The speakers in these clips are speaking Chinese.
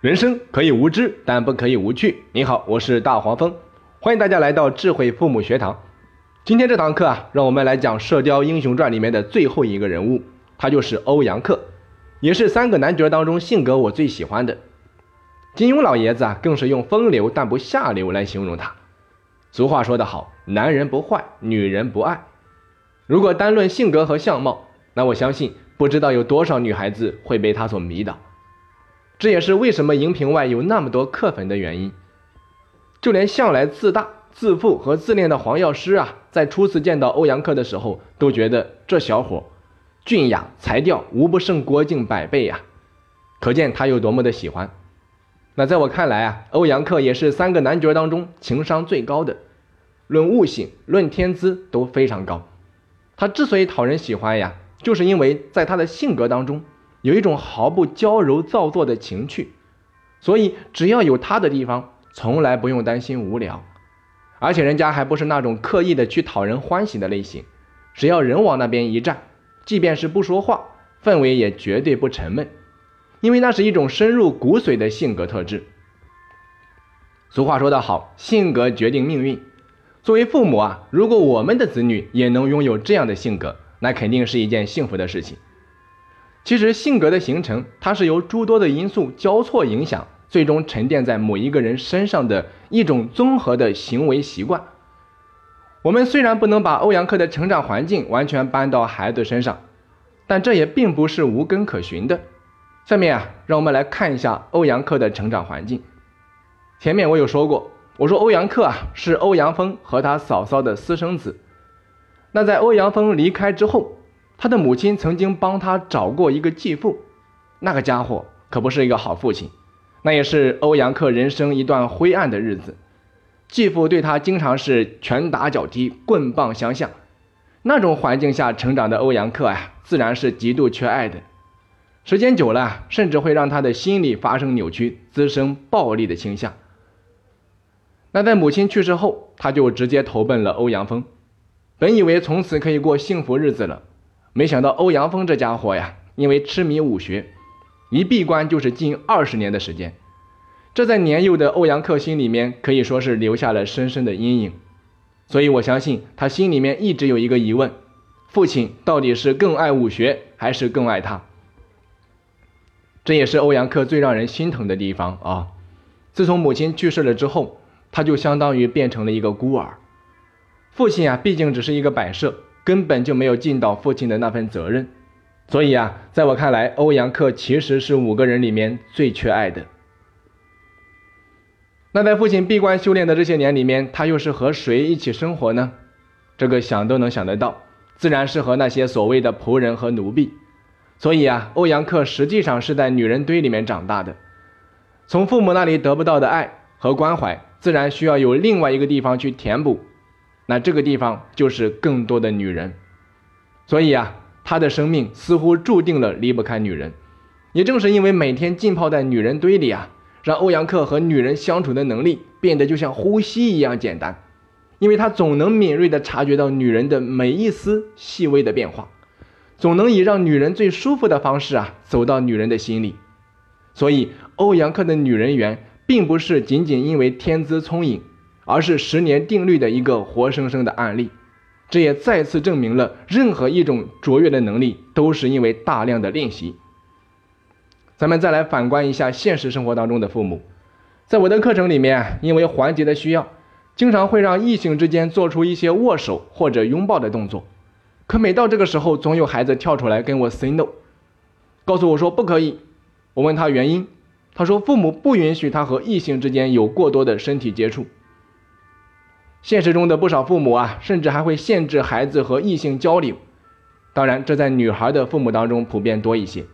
人生可以无知，但不可以无趣。你好，我是大黄蜂，欢迎大家来到智慧父母学堂。今天这堂课啊，让我们来讲《射雕英雄传》里面的最后一个人物，他就是欧阳克，也是三个男角当中性格我最喜欢的。金庸老爷子啊，更是用风流但不下流来形容他。俗话说得好，男人不坏，女人不爱。如果单论性格和相貌，那我相信不知道有多少女孩子会被他所迷倒。这也是为什么荧屏外有那么多磕粉的原因。就连向来自大、自负和自恋的黄药师啊，在初次见到欧阳克的时候，都觉得这小伙俊雅才调，无不胜郭靖百倍呀。可见他有多么的喜欢。那在我看来啊，欧阳克也是三个男角当中情商最高的，论悟性、论天资都非常高。他之所以讨人喜欢呀，就是因为在他的性格当中。有一种毫不娇柔造作的情趣，所以只要有他的地方，从来不用担心无聊。而且人家还不是那种刻意的去讨人欢喜的类型，只要人往那边一站，即便是不说话，氛围也绝对不沉闷，因为那是一种深入骨髓的性格特质。俗话说得好，性格决定命运。作为父母啊，如果我们的子女也能拥有这样的性格，那肯定是一件幸福的事情。其实性格的形成，它是由诸多的因素交错影响，最终沉淀在某一个人身上的一种综合的行为习惯。我们虽然不能把欧阳克的成长环境完全搬到孩子身上，但这也并不是无根可循的。下面啊，让我们来看一下欧阳克的成长环境。前面我有说过，我说欧阳克啊是欧阳锋和他嫂嫂的私生子。那在欧阳锋离开之后。他的母亲曾经帮他找过一个继父，那个家伙可不是一个好父亲，那也是欧阳克人生一段灰暗的日子。继父对他经常是拳打脚踢、棍棒相向，那种环境下成长的欧阳克呀，自然是极度缺爱的。时间久了，甚至会让他的心理发生扭曲，滋生暴力的倾向。那在母亲去世后，他就直接投奔了欧阳锋，本以为从此可以过幸福日子了。没想到欧阳锋这家伙呀，因为痴迷武学，一闭关就是近二十年的时间，这在年幼的欧阳克心里面可以说是留下了深深的阴影。所以我相信他心里面一直有一个疑问：父亲到底是更爱武学，还是更爱他？这也是欧阳克最让人心疼的地方啊！自从母亲去世了之后，他就相当于变成了一个孤儿。父亲啊，毕竟只是一个摆设。根本就没有尽到父亲的那份责任，所以啊，在我看来，欧阳克其实是五个人里面最缺爱的。那在父亲闭关修炼的这些年里面，他又是和谁一起生活呢？这个想都能想得到，自然是和那些所谓的仆人和奴婢。所以啊，欧阳克实际上是在女人堆里面长大的，从父母那里得不到的爱和关怀，自然需要有另外一个地方去填补。那这个地方就是更多的女人，所以啊，他的生命似乎注定了离不开女人。也正是因为每天浸泡在女人堆里啊，让欧阳克和女人相处的能力变得就像呼吸一样简单，因为他总能敏锐地察觉到女人的每一丝细微的变化，总能以让女人最舒服的方式啊走到女人的心里。所以，欧阳克的女人缘并不是仅仅因为天资聪颖。而是十年定律的一个活生生的案例，这也再次证明了任何一种卓越的能力都是因为大量的练习。咱们再来反观一下现实生活当中的父母，在我的课程里面，因为环节的需要，经常会让异性之间做出一些握手或者拥抱的动作，可每到这个时候，总有孩子跳出来跟我 say no，告诉我说不可以。我问他原因，他说父母不允许他和异性之间有过多的身体接触。现实中的不少父母啊，甚至还会限制孩子和异性交流。当然，这在女孩的父母当中普遍多一些。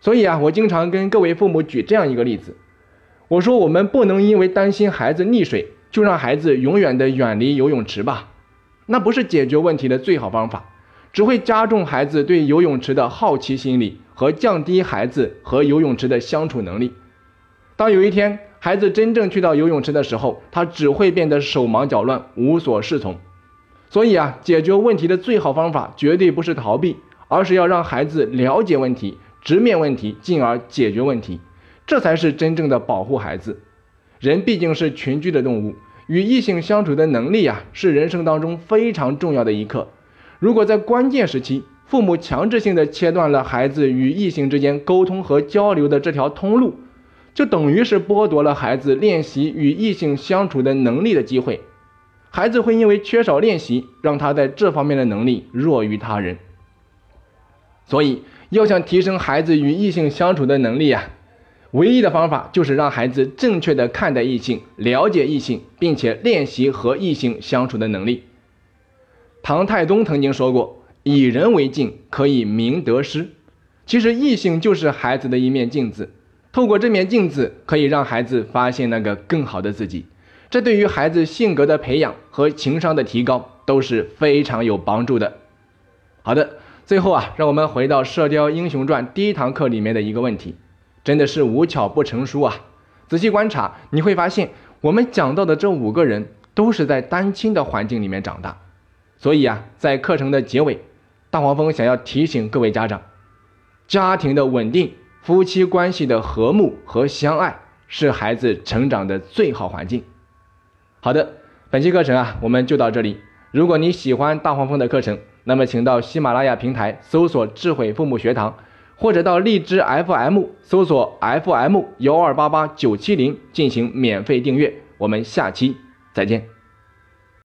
所以啊，我经常跟各位父母举这样一个例子：我说，我们不能因为担心孩子溺水，就让孩子永远的远离游泳池吧？那不是解决问题的最好方法，只会加重孩子对游泳池的好奇心理和降低孩子和游泳池的相处能力。当有一天，孩子真正去到游泳池的时候，他只会变得手忙脚乱、无所适从。所以啊，解决问题的最好方法绝对不是逃避，而是要让孩子了解问题、直面问题，进而解决问题。这才是真正的保护孩子。人毕竟是群居的动物，与异性相处的能力啊，是人生当中非常重要的一课。如果在关键时期，父母强制性的切断了孩子与异性之间沟通和交流的这条通路，就等于是剥夺了孩子练习与异性相处的能力的机会。孩子会因为缺少练习，让他在这方面的能力弱于他人。所以，要想提升孩子与异性相处的能力啊，唯一的方法就是让孩子正确的看待异性、了解异性，并且练习和异性相处的能力。唐太宗曾经说过：“以人为镜，可以明得失。”其实，异性就是孩子的一面镜子，透过这面镜子，可以让孩子发现那个更好的自己。这对于孩子性格的培养和情商的提高都是非常有帮助的。好的，最后啊，让我们回到《射雕英雄传》第一堂课里面的一个问题，真的是无巧不成书啊！仔细观察，你会发现我们讲到的这五个人都是在单亲的环境里面长大。所以啊，在课程的结尾，大黄蜂想要提醒各位家长：家庭的稳定、夫妻关系的和睦和相爱，是孩子成长的最好环境。好的，本期课程啊，我们就到这里。如果你喜欢大黄蜂的课程，那么请到喜马拉雅平台搜索“智慧父母学堂”，或者到荔枝 FM 搜索 FM 幺二八八九七零进行免费订阅。我们下期再见。